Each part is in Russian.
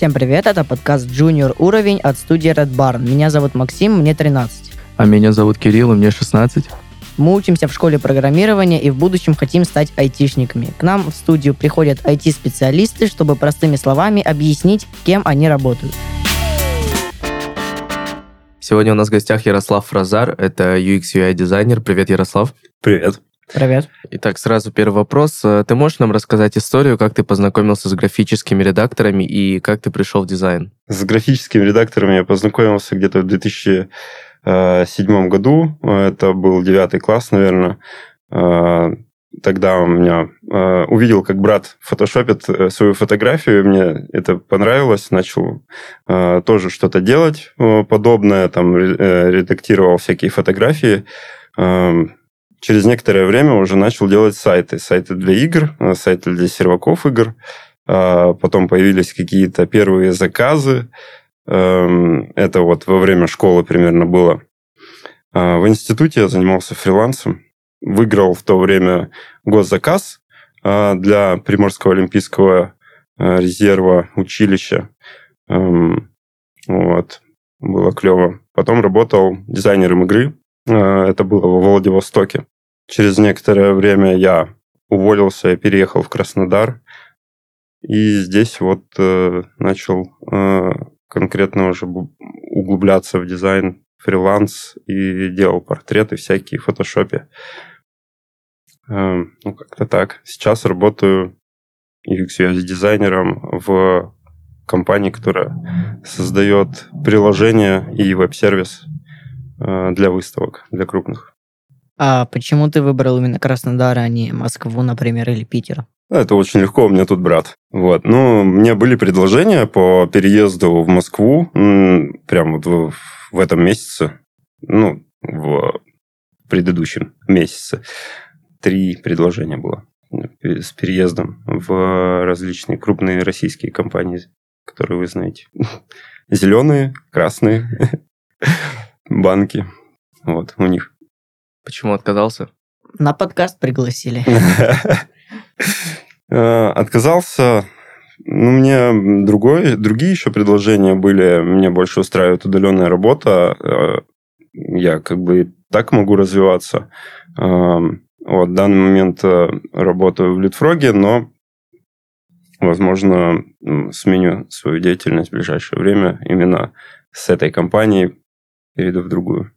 Всем привет, это подкаст Junior уровень от студии Red Barn. Меня зовут Максим, мне 13. А меня зовут Кирилл, и мне 16. Мы учимся в школе программирования и в будущем хотим стать айтишниками. К нам в студию приходят IT-специалисты, чтобы простыми словами объяснить, кем они работают. Сегодня у нас в гостях Ярослав Фразар, это UX UI дизайнер. Привет, Ярослав. Привет. Привет. Итак, сразу первый вопрос. Э, ты можешь нам рассказать историю, как ты познакомился с графическими редакторами и как ты пришел в дизайн? С графическими редакторами я познакомился где-то в 2007 году. Это был девятый класс, наверное. Э, тогда у меня э, увидел, как брат фотошопит свою фотографию, мне это понравилось, начал тоже что-то делать подобное, там редактировал всякие фотографии эм, через некоторое время уже начал делать сайты. Сайты для игр, э, сайты для серваков игр. А, потом появились какие-то первые заказы. Эм, это вот во время школы примерно было. А, в институте я занимался фрилансом. Выиграл в то время госзаказ а, для Приморского олимпийского э, резерва училища. Эм, вот. Было клево. Потом работал дизайнером игры это было во Владивостоке. Через некоторое время я уволился и переехал в Краснодар. И здесь вот э, начал э, конкретно уже углубляться в дизайн, фриланс и делал портреты всякие в фотошопе. Э, ну, как-то так. Сейчас работаю UX-дизайнером в компании, которая создает приложение и веб-сервис Э, для выставок, для крупных. А почему ты выбрал именно Краснодар, а не Москву, например, или Питер? Это очень легко, у меня тут брат. Вот. Ну, у меня были предложения по переезду в Москву прямо вот в, в этом месяце, ну, в предыдущем месяце. Три предложения было с переездом в различные крупные российские компании, которые вы знаете. Зеленые, красные, банки. Вот, у них. Почему отказался? На подкаст пригласили. Э, отказался. Ну, мне другой, другие еще предложения были. Мне больше устраивает удаленная работа. Э, я как бы так могу развиваться. Эм, вот, в данный момент э, работаю в Литфроге, но, возможно, сменю свою деятельность в ближайшее время именно с этой компанией, перейду в другую.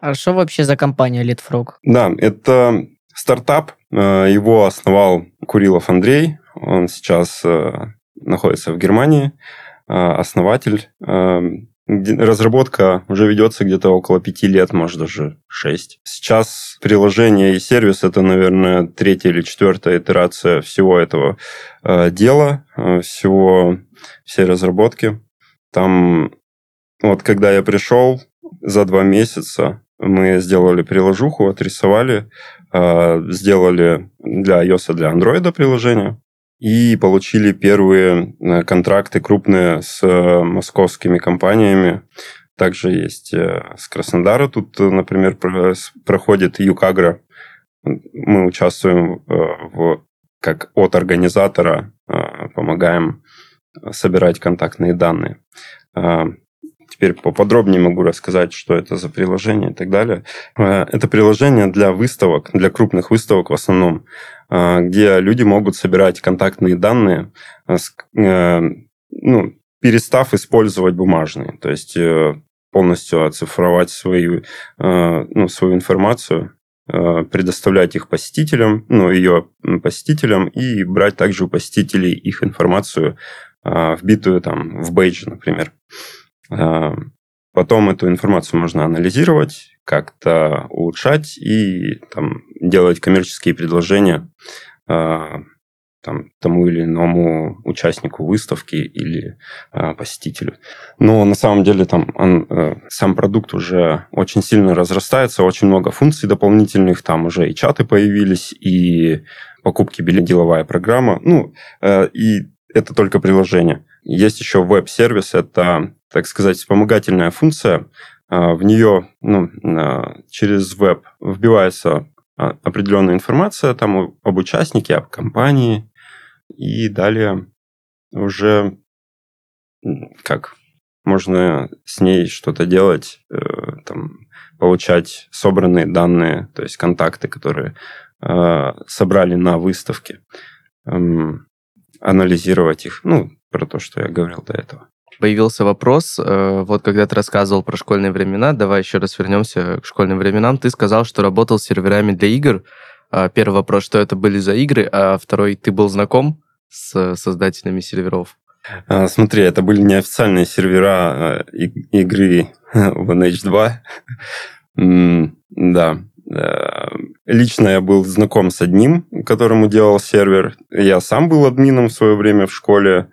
А что вообще за компания Leadfrog? Да, это стартап. Э, его основал Курилов Андрей. Он сейчас э, находится в Германии. Э, основатель. Разработка уже ведется где-то около пяти лет, может даже шесть. Сейчас приложение и сервис это, наверное, третья или четвертая итерация всего этого дела, всего всей разработки. Там вот когда я пришел, за два месяца мы сделали приложуху, отрисовали, а, сделали для iOS, для Android приложение и получили первые э, контракты крупные с э, московскими компаниями. Также есть э, с Краснодара. Тут, например, проходит Юкагра. Мы участвуем в, как от организатора, помогаем собирать контактные данные. Теперь поподробнее могу рассказать, что это за приложение и так далее. Э, это приложение для выставок, для крупных выставок в основном, э, где люди могут собирать контактные данные, э, ну, перестав использовать бумажные. То есть полностью оцифровать свою, ну, свою информацию, предоставлять их посетителям, ну, ее посетителям, и брать также у посетителей их информацию, вбитую там в бейдж, например. А, потом эту информацию можно анализировать, как-то улучшать и там, делать коммерческие предложения а, там, тому или иному участнику выставки или э, посетителю. Но на самом деле там он, э, сам продукт уже очень сильно разрастается, очень много функций дополнительных, там уже и чаты появились, и покупки деловая программа, ну, э, и это только приложение. Есть еще веб-сервис, это так сказать, вспомогательная функция. А, в нее ну, через веб вбивается а, определенная информация там об участнике, об компании, и далее уже как можно с ней что-то делать, э, там, получать собранные данные, то есть контакты, которые собрали на выставке, эм, анализировать их, ну, про то, что я говорил до этого. Появился вопрос, э, вот когда ты рассказывал про школьные времена, давай еще раз вернемся к школьным временам. Ты сказал, что работал с серверами для игр. А, первый вопрос, что это были за игры, а второй, ты был знаком с создателями серверов? А, смотри, это были неофициальные сервера э, игры Lineage 2. Да. Э, лично я был знаком с одним, которому делал сервер. Я сам был админом в свое время в школе.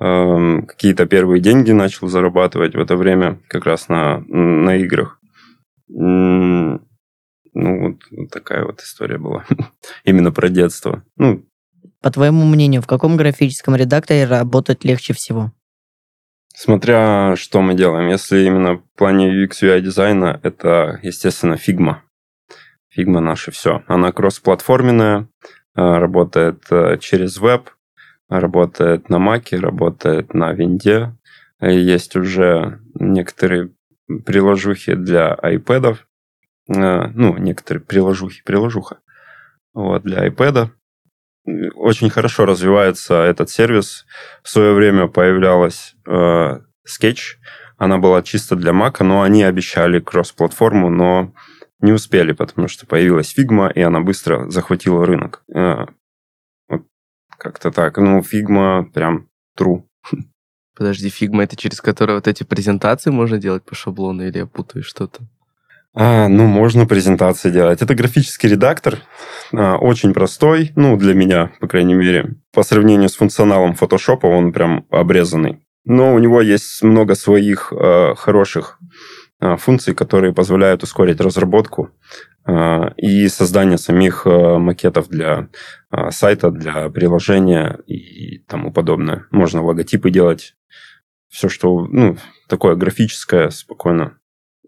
Эм, какие-то первые деньги начал зарабатывать в это время как раз на, на играх. Ну, вот, вот такая вот история была. Именно про детство. Ну, По твоему мнению, в каком графическом редакторе работать легче всего? Смотря что мы делаем. Если именно в плане UX UI дизайна, это, естественно, Figma. Figma наше все. Она кроссплатформенная, э, работает э, через веб, работает на Mac, работает на винде. Есть уже некоторые приложухи для iPad. Э, ну, некоторые приложухи, приложуха. Вот, для iPad. Очень хорошо развивается этот сервис. В свое время появлялась э, Sketch. Она была чисто для Mac, но они обещали кросс-платформу, но не успели, потому что появилась Figma, и она быстро захватила рынок. Как-то так. Ну, Figma прям true. Подожди, Figma это через которое вот эти презентации можно делать по шаблону, или я путаю что-то? А, ну, можно презентации делать. Это графический редактор, а, очень простой, ну, для меня, по крайней мере. По сравнению с функционалом Photoshop, он прям обрезанный. Но у него есть много своих э, хороших э, функций, которые позволяют ускорить разработку и создание самих э, макетов для э, сайта, для приложения и тому подобное. Можно логотипы делать, все, что, ну, такое графическое, спокойно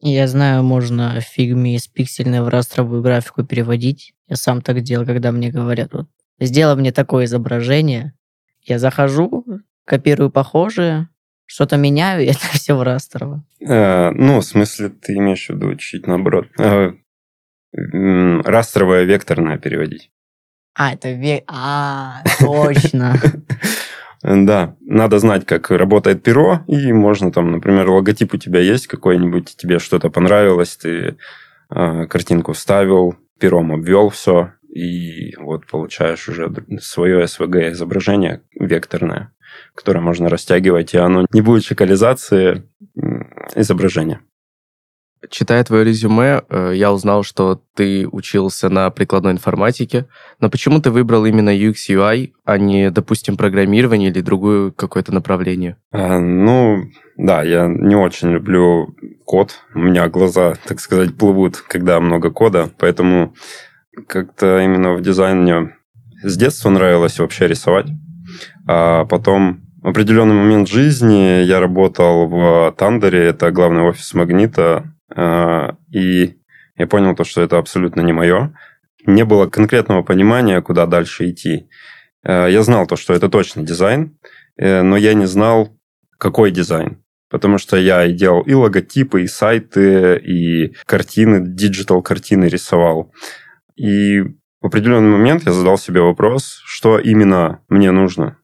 я знаю, можно в фигме из пиксельной в растровую графику переводить. Я сам так делал, когда мне говорят, вот, сделай мне такое изображение. Я захожу, копирую похожее, что-то меняю, и это все в растрово. А, ну, в смысле, ты имеешь в виду чуть наоборот. А, растровое векторное переводить. А, это век... А, точно. Да, надо знать, как работает перо, и можно там, например, логотип у тебя есть какой-нибудь, тебе что-то понравилось, ты э, картинку вставил, пером обвел все, и вот получаешь уже свое SVG изображение векторное, которое можно растягивать, и оно не будет шокализации изображения. Читая твое резюме, э, я узнал, что ты учился на прикладной информатике, но почему ты выбрал именно UX UI, а не, допустим, программирование или другое какое-то направление? А, ну, да, я не очень люблю код. У меня глаза, так сказать, плывут, когда много кода, поэтому как-то именно в дизайне с детства нравилось вообще рисовать. А потом в определенный момент жизни я работал в Тандере, это главный офис Магнита, и я понял то, что это абсолютно не мое. Не было конкретного понимания, куда дальше идти. А, я знал то, что это точно дизайн, э, но я не знал, какой дизайн. Потому что я и делал и логотипы, и сайты, и картины, digital картины рисовал. И в определенный момент я задал себе вопрос, что именно мне нужно.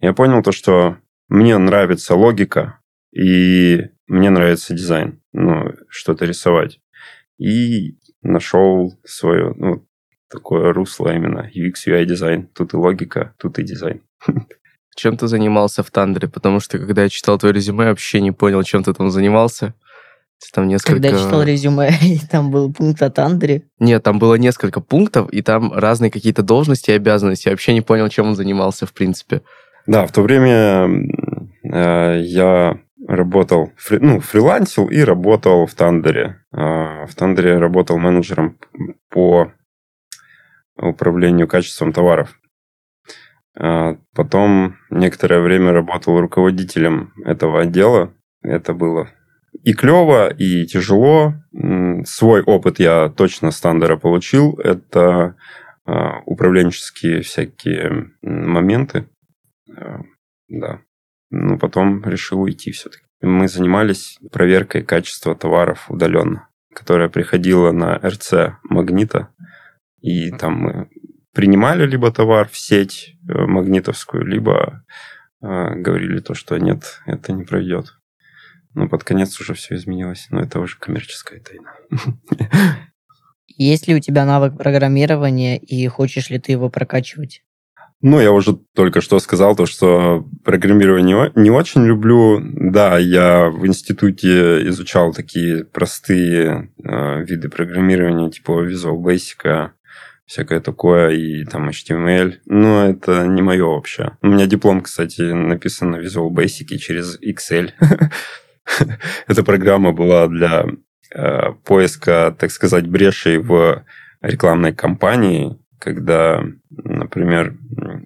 Я понял то, что мне нравится логика, и мне нравится дизайн, ну, что-то рисовать. И нашел свое, ну, такое русло именно UX, UI дизайн. Тут и логика, тут и дизайн. Чем ты занимался в Тандере? Потому что, когда я читал твое резюме, я вообще не понял, чем ты там занимался. Там несколько... Когда я читал резюме, там был пункт о Тандере. Нет, там было несколько пунктов, и там разные какие-то должности и обязанности. Я вообще не понял, чем он занимался, в принципе. Да, в то время э, я работал, фри, ну, фрилансил и работал в Тандере. А, в Тандере работал менеджером по управлению качеством товаров. А, потом некоторое время работал руководителем этого отдела. Это было и клево, и тяжело. Свой опыт я точно с Тандера получил. Это а, управленческие всякие моменты. Да. Ну, потом решил уйти все-таки. Мы занимались проверкой качества товаров удаленно, которая приходила на РЦ Магнита, и там мы принимали либо товар в сеть э, магнитовскую, либо э, говорили то, что нет, это не пройдет. Ну, под конец уже все изменилось, но это уже коммерческая тайна. Есть ли у тебя навык программирования и хочешь ли ты его прокачивать? Ну, я уже только что сказал то, что программирование не очень люблю. Да, я в институте изучал такие простые э, виды программирования, типа Visual Basic, всякое такое, и там HTML. Но это не мое вообще. У меня диплом, кстати, написан на Visual Basic через Excel. Эта программа была для э, поиска, так сказать, брешей в рекламной кампании, когда, например,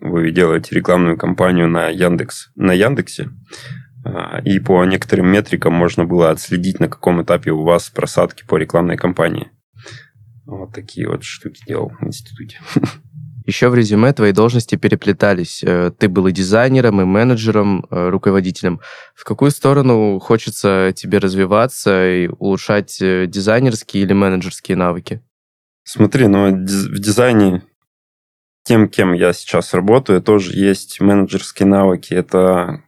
вы делаете рекламную кампанию на Яндекс, на Яндексе, э, и по некоторым метрикам можно было отследить, на каком этапе у вас просадки по рекламной кампании. Вот такие вот штуки делал в институте. Еще в резюме твои должности переплетались. Э, ты был и дизайнером, и менеджером, э, руководителем. В какую сторону хочется тебе развиваться и улучшать э, дизайнерские или менеджерские навыки? Смотри, ну в дизайне тем, кем я сейчас работаю, тоже есть менеджерские навыки. Это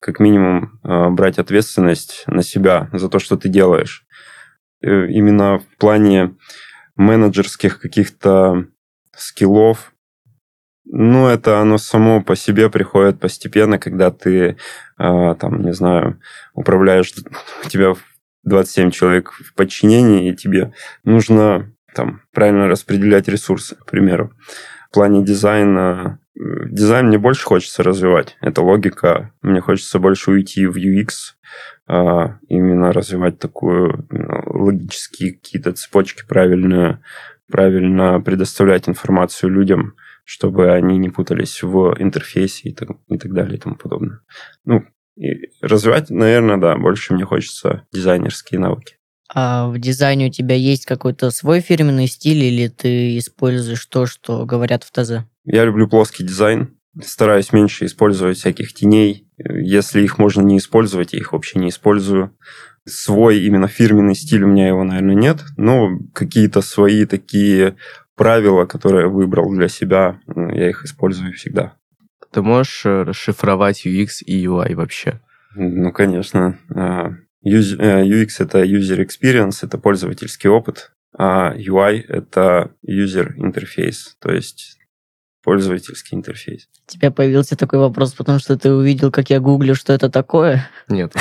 как минимум брать ответственность на себя за то, что ты делаешь. Именно в плане менеджерских каких-то скиллов. Ну, это оно само по себе приходит постепенно, когда ты, э, там, не знаю, управляешь, у тебя 27 человек в подчинении, и тебе нужно там правильно распределять ресурсы, к примеру. В плане дизайна, дизайн мне больше хочется развивать. Это логика. Мне хочется больше уйти в UX, а, именно развивать такую ну, логические какие-то цепочки правильно, правильно предоставлять информацию людям, чтобы они не путались в интерфейсе и так, и так далее и тому подобное. Ну, и развивать, наверное, да, больше мне хочется дизайнерские навыки. А в дизайне у тебя есть какой-то свой фирменный стиль или ты используешь то, что говорят в ТЗ? Я люблю плоский дизайн, стараюсь меньше использовать всяких теней, если их можно не использовать, я их вообще не использую. Свой именно фирменный стиль у меня его, наверное, нет, но какие-то свои такие правила, которые я выбрал для себя, я их использую всегда. Ты можешь э, расшифровать UX и UI вообще? Ну, конечно. А, UX – это user experience, это пользовательский опыт, а UI – это user interface, то есть пользовательский интерфейс. У тебя появился такой вопрос, потому что ты увидел, как я гуглю, что это такое? Нет.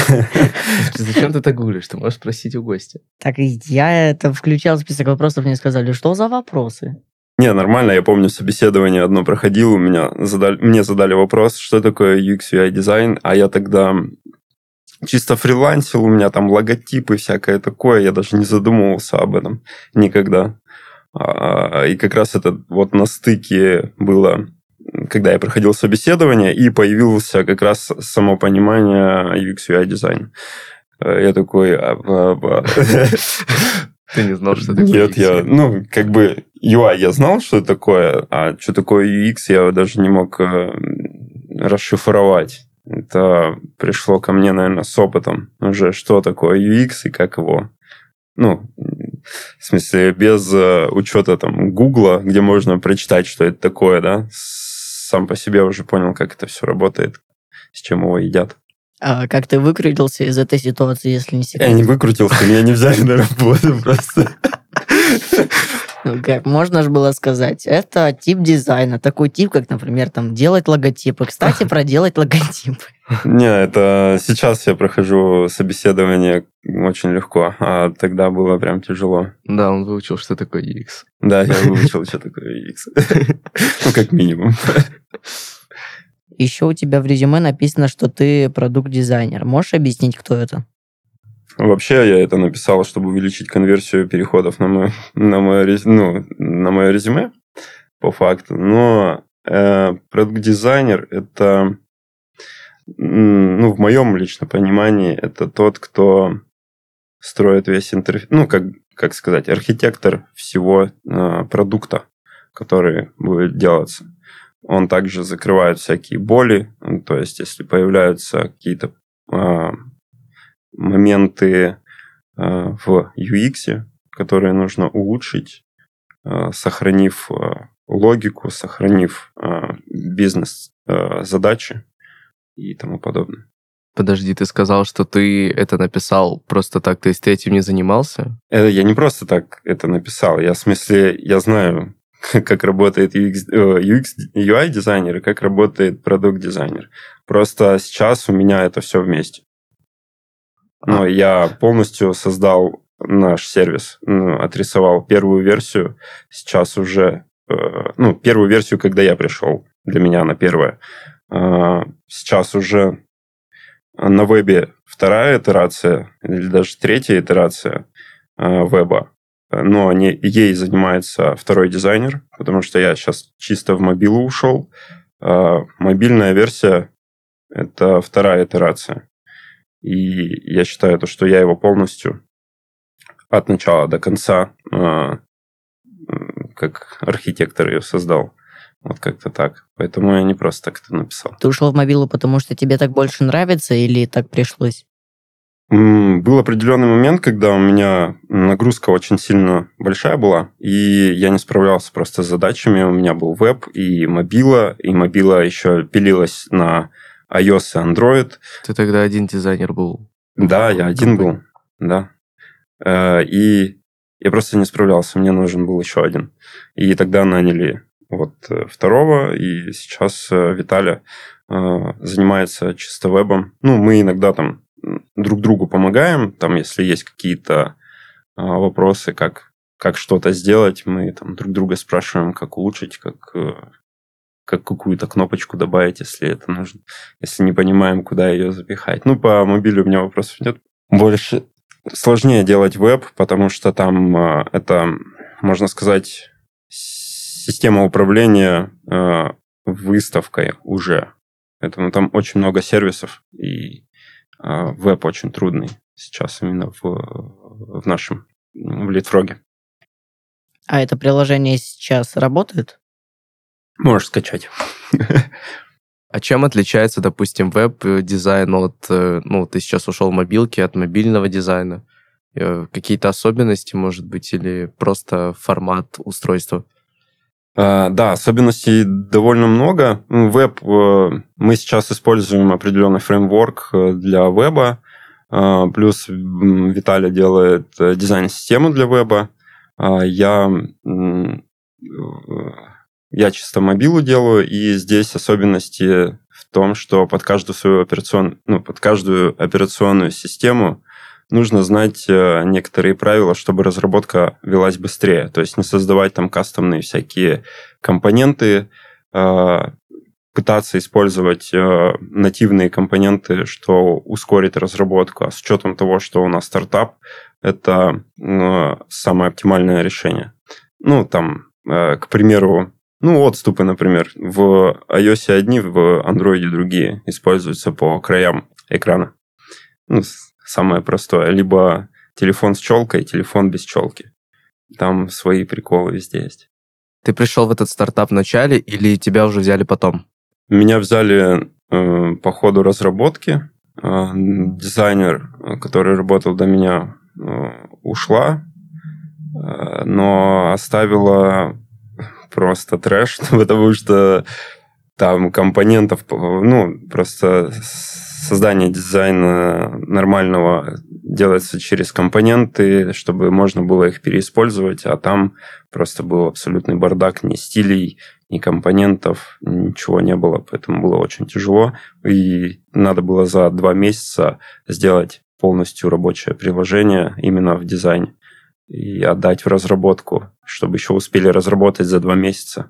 Зачем ты так гуглишь? Ты можешь спросить у гостя. Так я это включал в список вопросов, мне сказали, что за вопросы? Не, нормально, я помню, собеседование одно проходило, у меня задали, мне задали вопрос, что такое UX UI дизайн, а я тогда чисто фрилансил, у меня там логотипы всякое такое, я даже не задумывался об этом никогда. А, и как раз это вот на стыке было, когда я проходил собеседование, и появился как раз само понимание UX UI дизайн. Э, я такой... А, Ты не знал, что такое Нет, я, ну, как бы UI я знал, что это такое, а что такое UX я даже не мог э, расшифровать. Это пришло ко мне, наверное, с опытом уже, что такое UX и как его ну, в смысле, без э, учета там Гугла, где можно прочитать, что это такое, да, сам по себе уже понял, как это все работает, с чем его едят. А как ты выкрутился из этой ситуации, если не секрет? Я не выкрутился, меня не взяли на работу просто. Как можно же было сказать, это тип дизайна, такой тип, как, например, там делать логотипы. Кстати, проделать логотипы. Не, это сейчас я прохожу собеседование очень легко, а тогда было прям тяжело. Да, он выучил, что такое UX. Да, я выучил, что такое UX. Ну, как минимум. Еще у тебя в резюме написано, что ты продукт-дизайнер. Можешь объяснить, кто это? Вообще я это написал, чтобы увеличить конверсию переходов на мое, на мое, ну, на мое резюме, по факту. Но э, продукт-дизайнер – это, ну, в моем личном понимании, это тот, кто строит весь интерфейс, ну, как, как сказать, архитектор всего э, продукта, который будет делаться. Он также закрывает всякие боли, то есть если появляются какие-то э, моменты э, в UX, которые нужно улучшить, э, сохранив э, логику, сохранив бизнес-задачи и тому подобное. Подожди, ты сказал, что ты это написал просто так, то есть ты этим не занимался? Это я не просто так это написал. Я в смысле, я знаю, как работает UX, UX UI дизайнер и как работает продукт дизайнер. Просто сейчас у меня это все вместе. Но а. я полностью создал наш сервис, ну, отрисовал первую версию. Сейчас уже, э, ну, первую версию, когда я пришел, для меня она первая. Э, сейчас уже на вебе вторая итерация или даже третья итерация э, веба, но не, ей занимается второй дизайнер, потому что я сейчас чисто в мобилу ушел. А мобильная версия – это вторая итерация. И я считаю, то, что я его полностью от начала до конца, э, как архитектор ее создал. Вот как-то так. Поэтому я не просто так это написал. Ты ушел в мобилу, потому что тебе так больше нравится или так пришлось? Был определенный момент, когда у меня нагрузка очень сильно большая была, и я не справлялся просто с задачами. У меня был веб и мобила, и мобила еще пилилась на iOS и Android. Ты тогда один дизайнер был? Да, я один был, да. Э, и я просто не справлялся, мне нужен был еще один. И тогда наняли вот э, второго, и сейчас э, Виталя занимается чисто вебом. Ну, мы иногда там друг другу помогаем, там, если есть какие-то вопросы, как, как что-то сделать, мы там друг друга спрашиваем, как улучшить, как, как какую-то кнопочку добавить, если это нужно. Если не понимаем, куда ее запихать. Ну, по мобилю у меня вопросов нет. Больше сложнее делать веб, потому что там это, можно сказать, система управления э, выставкой уже. Поэтому там очень много сервисов, и э, веб очень трудный сейчас именно в, в нашем, в Литфроге. А это приложение сейчас работает? Можешь скачать. А чем отличается, допустим, веб-дизайн от... Э, ну, ты сейчас ушел в мобилки от мобильного дизайна? Какие-то особенности, может быть, или просто формат устройства? А, да, особенностей довольно много. Веб, э, мы сейчас используем определенный фреймворк э, для веба, а, плюс Виталий делает э, дизайн-систему для веба. А, я, я чисто мобилу делаю, и здесь особенности в том, что под каждую свою операционную, ну, под каждую операционную систему нужно знать э, некоторые правила, чтобы разработка велась быстрее. То есть не создавать там кастомные всякие компоненты, а, пытаться использовать э, нативные компоненты, что ускорит разработку. А с учетом того, что у нас стартап, это э, самое оптимальное решение. Ну, там, к примеру, ну, отступы, например, в iOS одни, в Android другие используются по краям экрана. Ну, самое простое. Либо телефон с челкой, телефон без челки. Там свои приколы везде есть. Ты пришел в этот стартап в начале или тебя уже взяли потом? Меня взяли э, по ходу разработки. Э, дизайнер, который работал до меня, э, ушла, э, но оставила просто трэш, потому что там компонентов, ну, просто создание дизайна нормального делается через компоненты, чтобы можно было их переиспользовать, а там просто был абсолютный бардак, ни стилей, ни компонентов, ничего не было, поэтому было очень тяжело. И надо было за два месяца сделать полностью рабочее приложение именно в дизайне и отдать в разработку, чтобы еще успели разработать за два месяца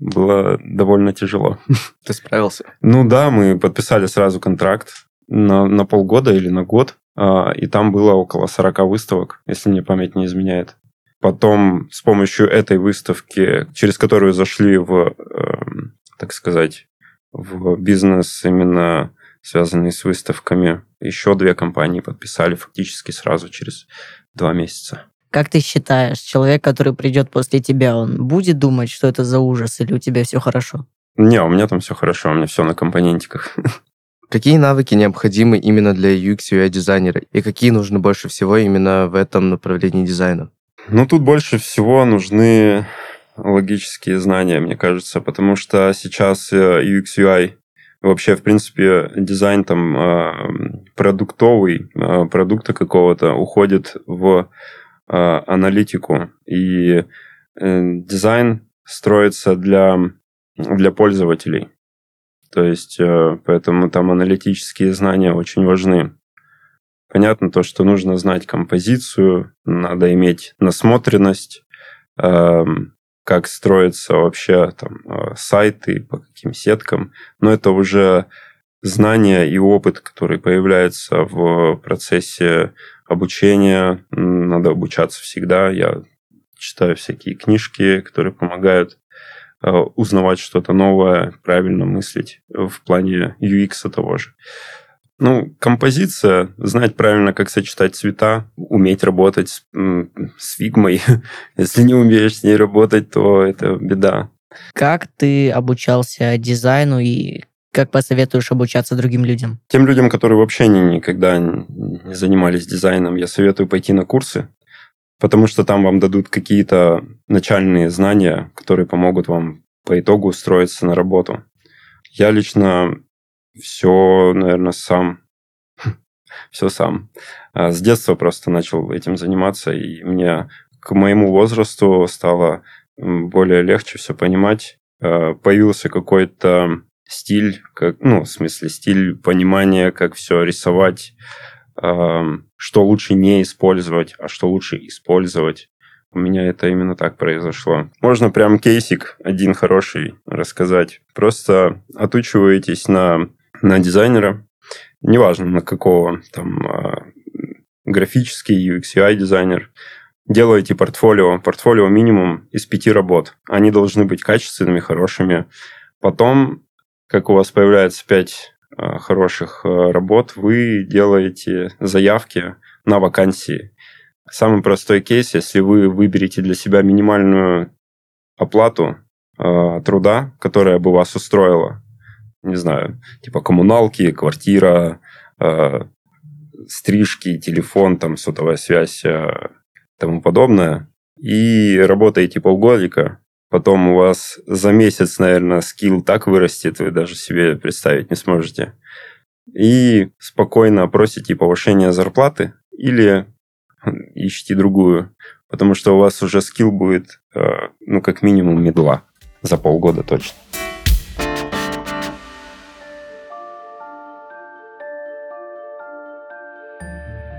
было довольно тяжело. Ты справился? Ну да, мы подписали сразу контракт на, на полгода или на год, а, и там было около 40 выставок, если мне память не изменяет. Потом с помощью этой выставки, через которую зашли в, эм, так сказать, в бизнес именно связанный с выставками, еще две компании подписали фактически сразу через два месяца. Как ты считаешь, человек, который придет после тебя, он будет думать, что это за ужас, или у тебя все хорошо? Не, у меня там все хорошо, у меня все на компонентиках. Какие навыки необходимы именно для UX UI дизайнера и какие нужны больше всего именно в этом направлении дизайна? Ну, тут больше всего нужны логические знания, мне кажется, потому что сейчас э, UX UI вообще, в принципе, дизайн там э, продуктовый, э, продукта какого-то уходит в аналитику. И дизайн строится для, для пользователей. То есть, э, поэтому там аналитические знания очень важны. Понятно то, что нужно знать композицию, надо иметь насмотренность, эм, как строятся вообще там э, сайты, по каким сеткам. Но это уже знания и опыт, который появляется в процессе обучения. Надо обучаться всегда. Я читаю всякие книжки, которые помогают Э, узнавать что-то новое, правильно мыслить в плане UX того же. Ну, композиция, знать правильно, как сочетать цвета, уметь работать с, с фигмой. Если не умеешь с ней работать, то это беда. Как ты обучался дизайну и как посоветуешь обучаться другим людям? Тем людям, которые вообще никогда не занимались дизайном, я советую пойти на курсы потому что там вам дадут какие-то начальные знания, которые помогут вам по итогу устроиться на работу. Я лично все, наверное, сам. все сам. А, с детства просто начал этим заниматься, и мне к моему возрасту стало более легче все понимать. А, появился какой-то стиль, как, ну, в смысле, стиль понимания, как все рисовать, что лучше не использовать, а что лучше использовать. У меня это именно так произошло. Можно прям кейсик один хороший рассказать. Просто отучиваетесь на, на дизайнера, неважно на какого, там, а, графический UX UI дизайнер, делаете портфолио. Портфолио минимум из пяти работ. Они должны быть качественными, хорошими. Потом, как у вас появляется пять Э, хороших э, работ, вы делаете заявки на вакансии. Самый простой кейс, если вы выберете для себя минимальную оплату э, труда, которая бы вас устроила, не знаю, типа коммуналки, квартира, э, стрижки, телефон, там, сотовая связь, э, тому подобное, и работаете полгодика, Потом у вас за месяц, наверное, скилл так вырастет, вы даже себе представить не сможете. И спокойно просите повышения зарплаты или ищите другую, потому что у вас уже скилл будет, э, ну, как минимум, медла за полгода точно.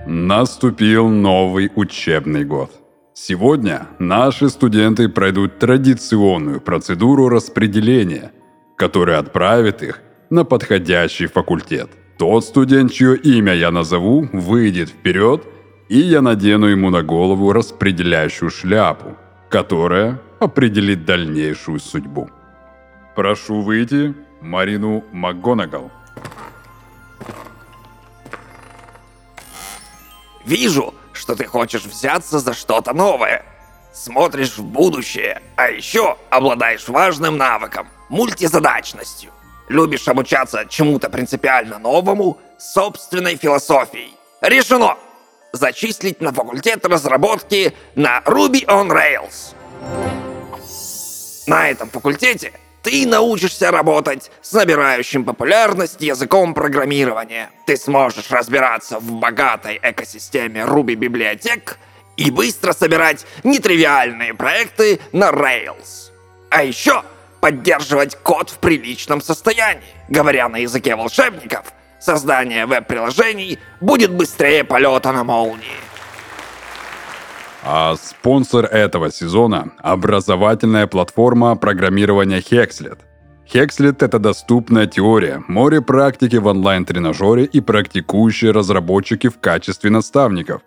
Наступил новый учебный год. Сегодня наши студенты пройдут традиционную процедуру распределения, которая отправит их на подходящий факультет. Тот студент, чье имя я назову, выйдет вперед, и я надену ему на голову распределяющую шляпу, которая определит дальнейшую судьбу. Прошу выйти Марину МакГонагал. Вижу, что ты хочешь взяться за что-то новое. Смотришь в будущее, а еще обладаешь важным навыком – мультизадачностью. Любишь обучаться чему-то принципиально новому собственной философией. Решено! Зачислить на факультет разработки на Ruby on Rails. На этом факультете ты научишься работать с набирающим популярность языком программирования. Ты сможешь разбираться в богатой экосистеме Ruby библиотек и быстро собирать нетривиальные проекты на Rails. А еще поддерживать код в приличном состоянии. Говоря на языке волшебников, создание веб-приложений будет быстрее полета на молнии. А спонсор этого сезона – образовательная платформа программирования Hexlet. Hexlet – это доступная теория, море практики в онлайн-тренажере и практикующие разработчики в качестве наставников.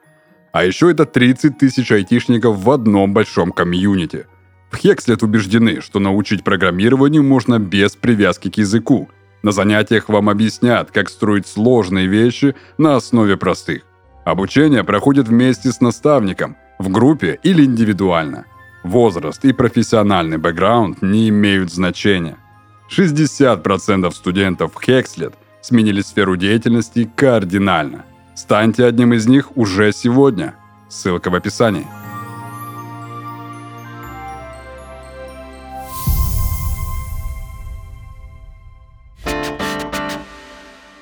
А еще это 30 тысяч айтишников в одном большом комьюнити. В Hexlet убеждены, что научить программированию можно без привязки к языку. На занятиях вам объяснят, как строить сложные вещи на основе простых. Обучение проходит вместе с наставником – в группе или индивидуально. Возраст и профессиональный бэкграунд не имеют значения. 60% студентов Hexlet сменили сферу деятельности кардинально. Станьте одним из них уже сегодня. Ссылка в описании.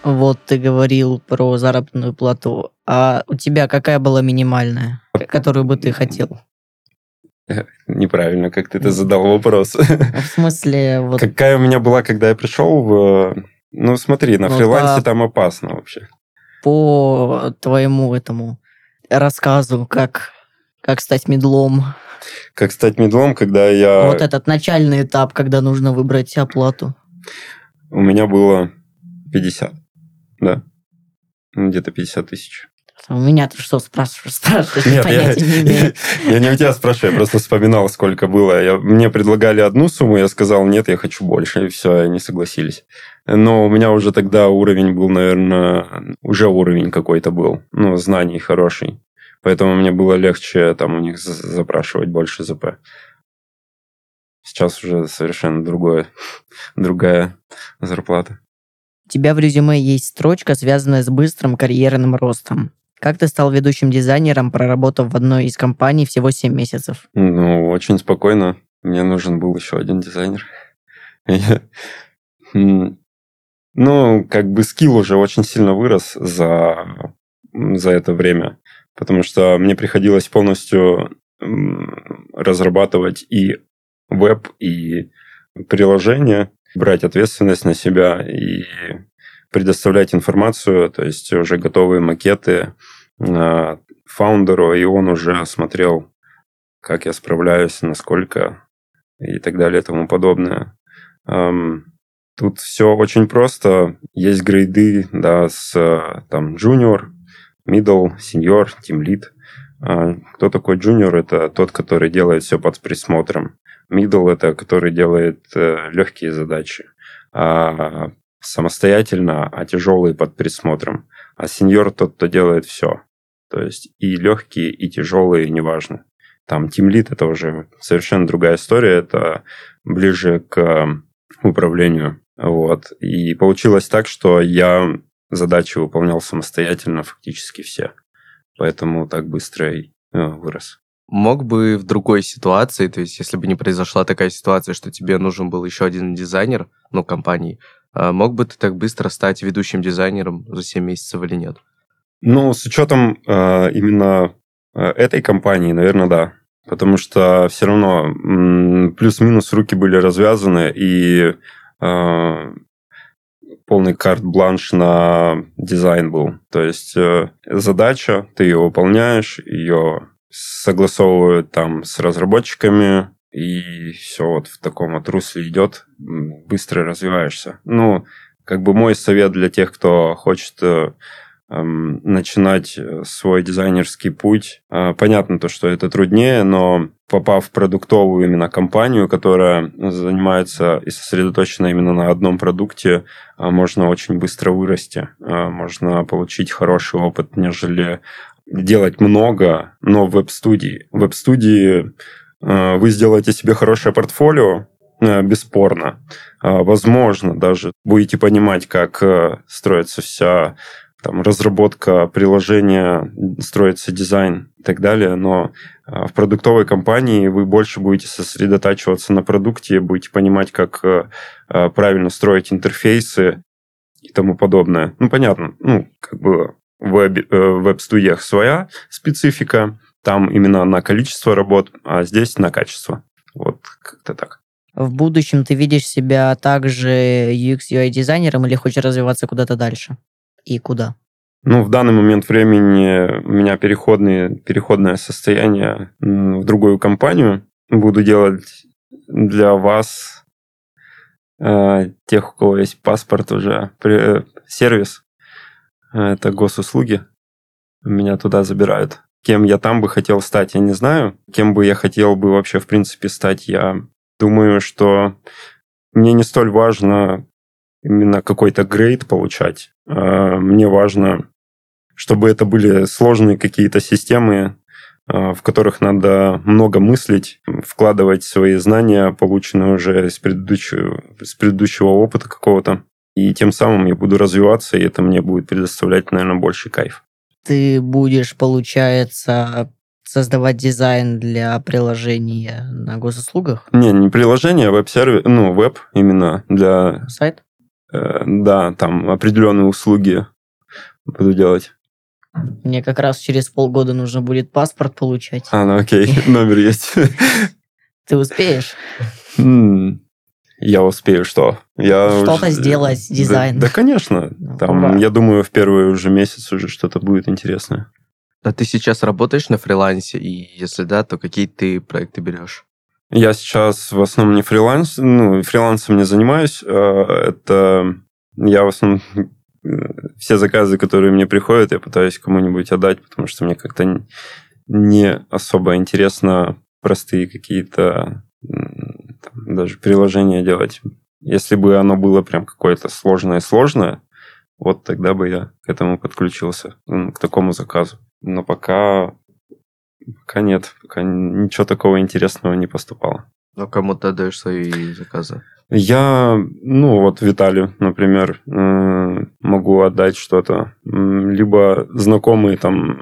Вот ты говорил про заработную плату. А у тебя какая была минимальная, которую бы ты хотел? Неправильно, как ты это задал вопрос. В смысле, вот... Какая у меня была, когда я пришел в... Ну, смотри, на Ну, фрилансе да. там опасно вообще. по твоему этому рассказу, как, как стать медлом. Как стать медлом, когда я... Вот этот начальный этап, когда нужно выбрать оплату. У меня было 50. Да. Ну, Где-то 50 тысяч. У меня ты что спрашиваешь? Спрашиваешь, Нет, я, понятия не имею. я не у тебя спрашиваю, я просто вспоминал, сколько было. Я- мне предлагали одну сумму, я сказал, нет, я хочу больше, и все, они согласились. Но у меня уже тогда уровень был, наверное, уже уровень какой-то был, ну, знаний хороший. Поэтому мне было легче там у них за- запрашивать больше ЗП. Сейчас уже совершенно другое, другая зарплата. Тебя в резюме есть строчка, связанная с быстрым карьерным ростом. Как ты стал ведущим дизайнером, проработав в одной из компаний всего 7 месяцев? Ну, очень спокойно. Мне нужен был еще один дизайнер. Я- М, Ну, как бы скилл уже очень сильно вырос за, за это время, потому что мне приходилось полностью разрабатывать и веб, и приложение, брать ответственность на себя и предоставлять информацию, то есть уже готовые макеты а, фаундеру, и он уже смотрел как я справляюсь, насколько и так далее и тому подобное. Ам, Тут все очень просто. Есть грейды, да, с э, там junior, middle, senior, team lead. Кто такой junior? Это тот, который делает все под присмотром. Middle – это который делает э, легкие задачи. А самостоятельно, а тяжелые под присмотром. А senior – тот, кто делает все. То есть и легкие, и тяжелые, неважно. Там Lead это уже совершенно другая история, это ближе к э, управлению. Вот. И получилось так, что я задачи выполнял самостоятельно фактически все. Поэтому так быстро и э, вырос. Мог бы в другой ситуации, то есть если бы не произошла такая ситуация, что тебе нужен был еще один дизайнер, ну, компании, а мог бы ты так быстро стать ведущим дизайнером за 7 месяцев или нет? Ну, с учетом э, именно э, этой компании, наверное, да. Потому что все равно плюс-минус руки были развязаны, и э, полный карт-бланш на дизайн был. То есть э, задача, ты ее выполняешь, ее согласовывают там с разработчиками, и все вот в таком вот русле идет, быстро развиваешься. Ну, как бы мой совет для тех, кто хочет э, эм, начинать э, свой дизайнерский путь. Э, Понятно то, что это труднее, но попав в продуктовую именно компанию, которая занимается и сосредоточена именно на одном продукте, можно очень быстро вырасти. Можно получить хороший опыт, нежели делать много, но в веб-студии. В веб-студии э, вы сделаете себе хорошее портфолио, э, бесспорно. А, Возможно, даже будете понимать, как э, строится вся там, разработка приложения, строится дизайн и так далее, но а, в продуктовой компании вы больше будете сосредотачиваться на продукте, будете понимать, как э, э, правильно строить интерфейсы и тому подобное. Ну, понятно, ну, как бы э, веб-студиях своя специфика, там именно на количество работ, а здесь на качество. Вот как-то так. В будущем ты видишь себя также UX UI дизайнером или хочешь развиваться куда-то дальше? И куда? Ну, в данный момент времени у меня переходные, переходное состояние в другую компанию. Буду делать для вас, э, тех, у кого есть паспорт уже, при- э, сервис. Это госуслуги. Меня туда забирают. Кем я там бы хотел стать, я не знаю. Кем бы я хотел бы вообще, в принципе, стать, я думаю, что мне не столь важно именно какой-то грейд получать. А Мне важно, чтобы это были сложные какие-то системы, э, в которых надо много мыслить, вкладывать свои знания, полученные уже из предыдущего, из предыдущего опыта какого-то. И тем самым я буду развиваться, и это мне будет предоставлять, наверное, больше кайф. Ты будешь, получается, создавать дизайн для приложения на госуслугах? Не, не приложение, а веб-сервис, ну, веб именно для... Сайт? э, да, там определенные услуги буду делать. Мне как раз через полгода нужно будет паспорт получать. А, ну окей, номер есть. Ты успеешь? Я успею что? Я Что-то уже- сделать, Да- дизайн. Да, конечно. Ну, Там, ура. я думаю, в первый уже месяц уже что-то будет интересное. А ты сейчас работаешь на фрилансе? И если да, то какие ты проекты берешь? Я сейчас в основном не фриланс, ну, фрилансом не занимаюсь. а Это я в основном э, все заказы, которые мне приходят, я пытаюсь кому-нибудь отдать, потому что мне как-то не особо интересно простые какие-то даже приложения делать. Если бы оно было прям какое-то сложное-сложное, вот тогда бы я к этому подключился, к такому заказу. Но пока, пока нет, пока ничего такого интересного не поступало. Ну, кому ты отдаешь свои заказы? Я, ну вот Виталию, например, э, могу отдать что-то. Либо знакомые там,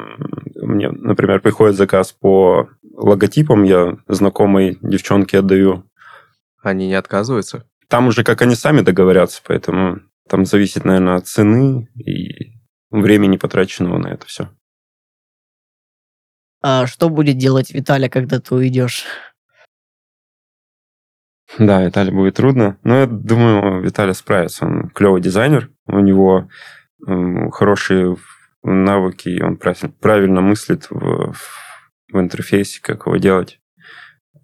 мне, например, приходит заказ по логотипам, я знакомой девчонке отдаю. Они не отказываются? Там уже как они сами договорятся, поэтому там зависит, наверное, от цены и времени потраченного на это все. А что будет делать Виталя, когда ты уйдешь? Да, Виталий будет трудно, но я думаю, Виталий справится. Он клевый дизайнер, у него м, хорошие навыки, он прав- правильно мыслит в, в интерфейсе, как его делать.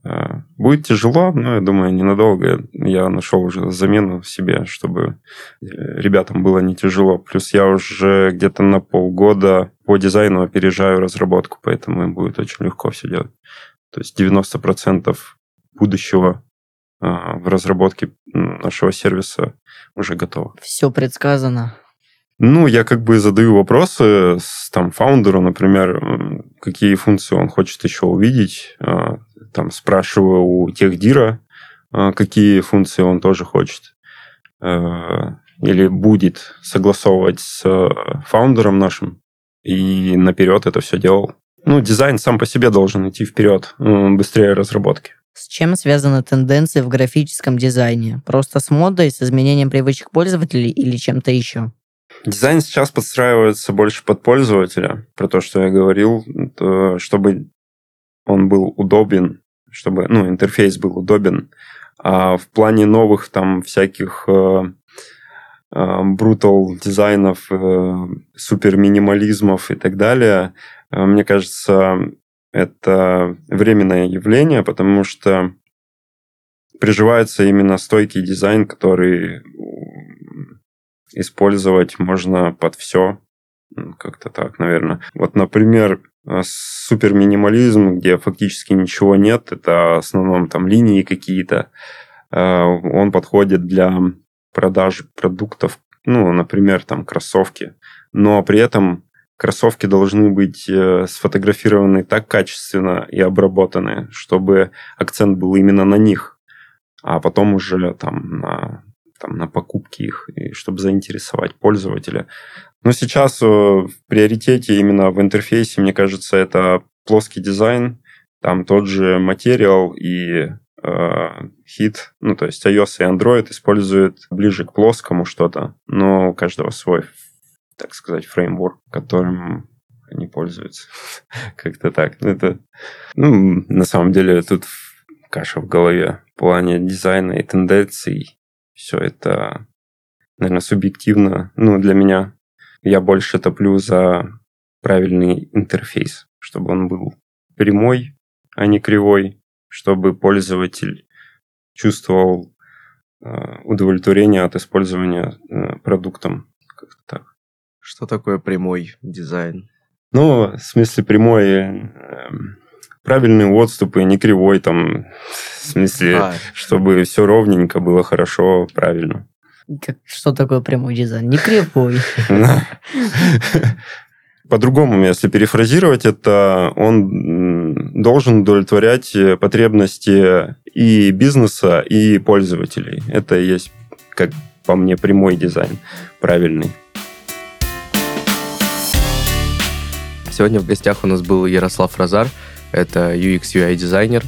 Э, Будет тяжело, но я думаю, ненадолго. Я нашел уже замену себе, чтобы э, ребятам было не тяжело. Плюс я уже где-то на полгода по дизайну опережаю разработку, поэтому им будет очень легко все делать. То есть 90% будущего а, в разработке нашего сервиса уже готово. Все предсказано. Ну, я как бы задаю вопросы с там фаундеру, например, какие функции он хочет еще увидеть. Там спрашиваю у техдира, а, какие функции он тоже хочет. а, Или будет согласовывать с а, фаундером нашим. И наперед это все делал. Ну, дизайн сам по себе должен идти вперед, м, быстрее разработки. С чем связаны тенденции в графическом дизайне? Просто с модой, с изменением привычек пользователей или чем-то еще? Дизайн сейчас подстраивается больше под пользователя, про то, что я говорил, то чтобы он был удобен, чтобы ну, интерфейс был удобен. А в плане новых там всяких э, э, брутал дизайнов, э, супер минимализмов и так далее, э, мне кажется, это временное явление, потому что приживается именно стойкий дизайн, который использовать можно под все. Как-то так, наверное. Вот, например, э, супер минимализм, где фактически ничего нет, это в основном там линии какие-то. Э, Он подходит для продаж продуктов, ну, например, там кроссовки. Но при этом кроссовки должны быть э, сфотографированы так качественно и обработаны, чтобы акцент был именно на них, а потом уже там на, там, на покупки их, и чтобы заинтересовать пользователя. Но сейчас э, в приоритете именно в интерфейсе, мне кажется, это плоский дизайн, там тот же материал и э, хит, ну, то есть iOS и Android используют ближе к плоскому что-то, но у каждого свой, так сказать, фреймворк, которым они пользуются. Как-то так. Это, ну, на самом деле, тут каша в голове в плане дизайна и тенденций. Все это, наверное, субъективно. Ну, для меня я больше топлю за правильный интерфейс, чтобы он был прямой, а не кривой, чтобы пользователь чувствовал э, удовлетворение от использования э, продуктом. Как-то так. Что такое прямой дизайн? Ну, в смысле прямой, э, правильные отступы, не кривой там, в смысле, А, чтобы все ровненько было хорошо, правильно. Как, что такое прямой дизайн? Не кривой. По-другому, если перефразировать это, он должен удовлетворять потребности и бизнеса, и пользователей. Это и есть, как по мне, прямой дизайн, правильный. Сегодня в гостях у нас был Ярослав Розар, это UX UI дизайнер.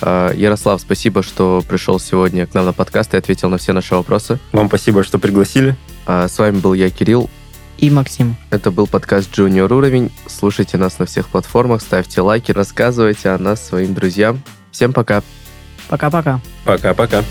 А, Ярослав, спасибо, что пришел сегодня к нам на подкаст и ответил на все наши вопросы. Вам спасибо, что пригласили. А, с вами был я, Кирилл. И Максим. Это был подкаст Junior Уровень. Слушайте нас на всех платформах, ставьте лайки, рассказывайте о нас своим друзьям. Всем пока. Пока-пока. Пока-пока.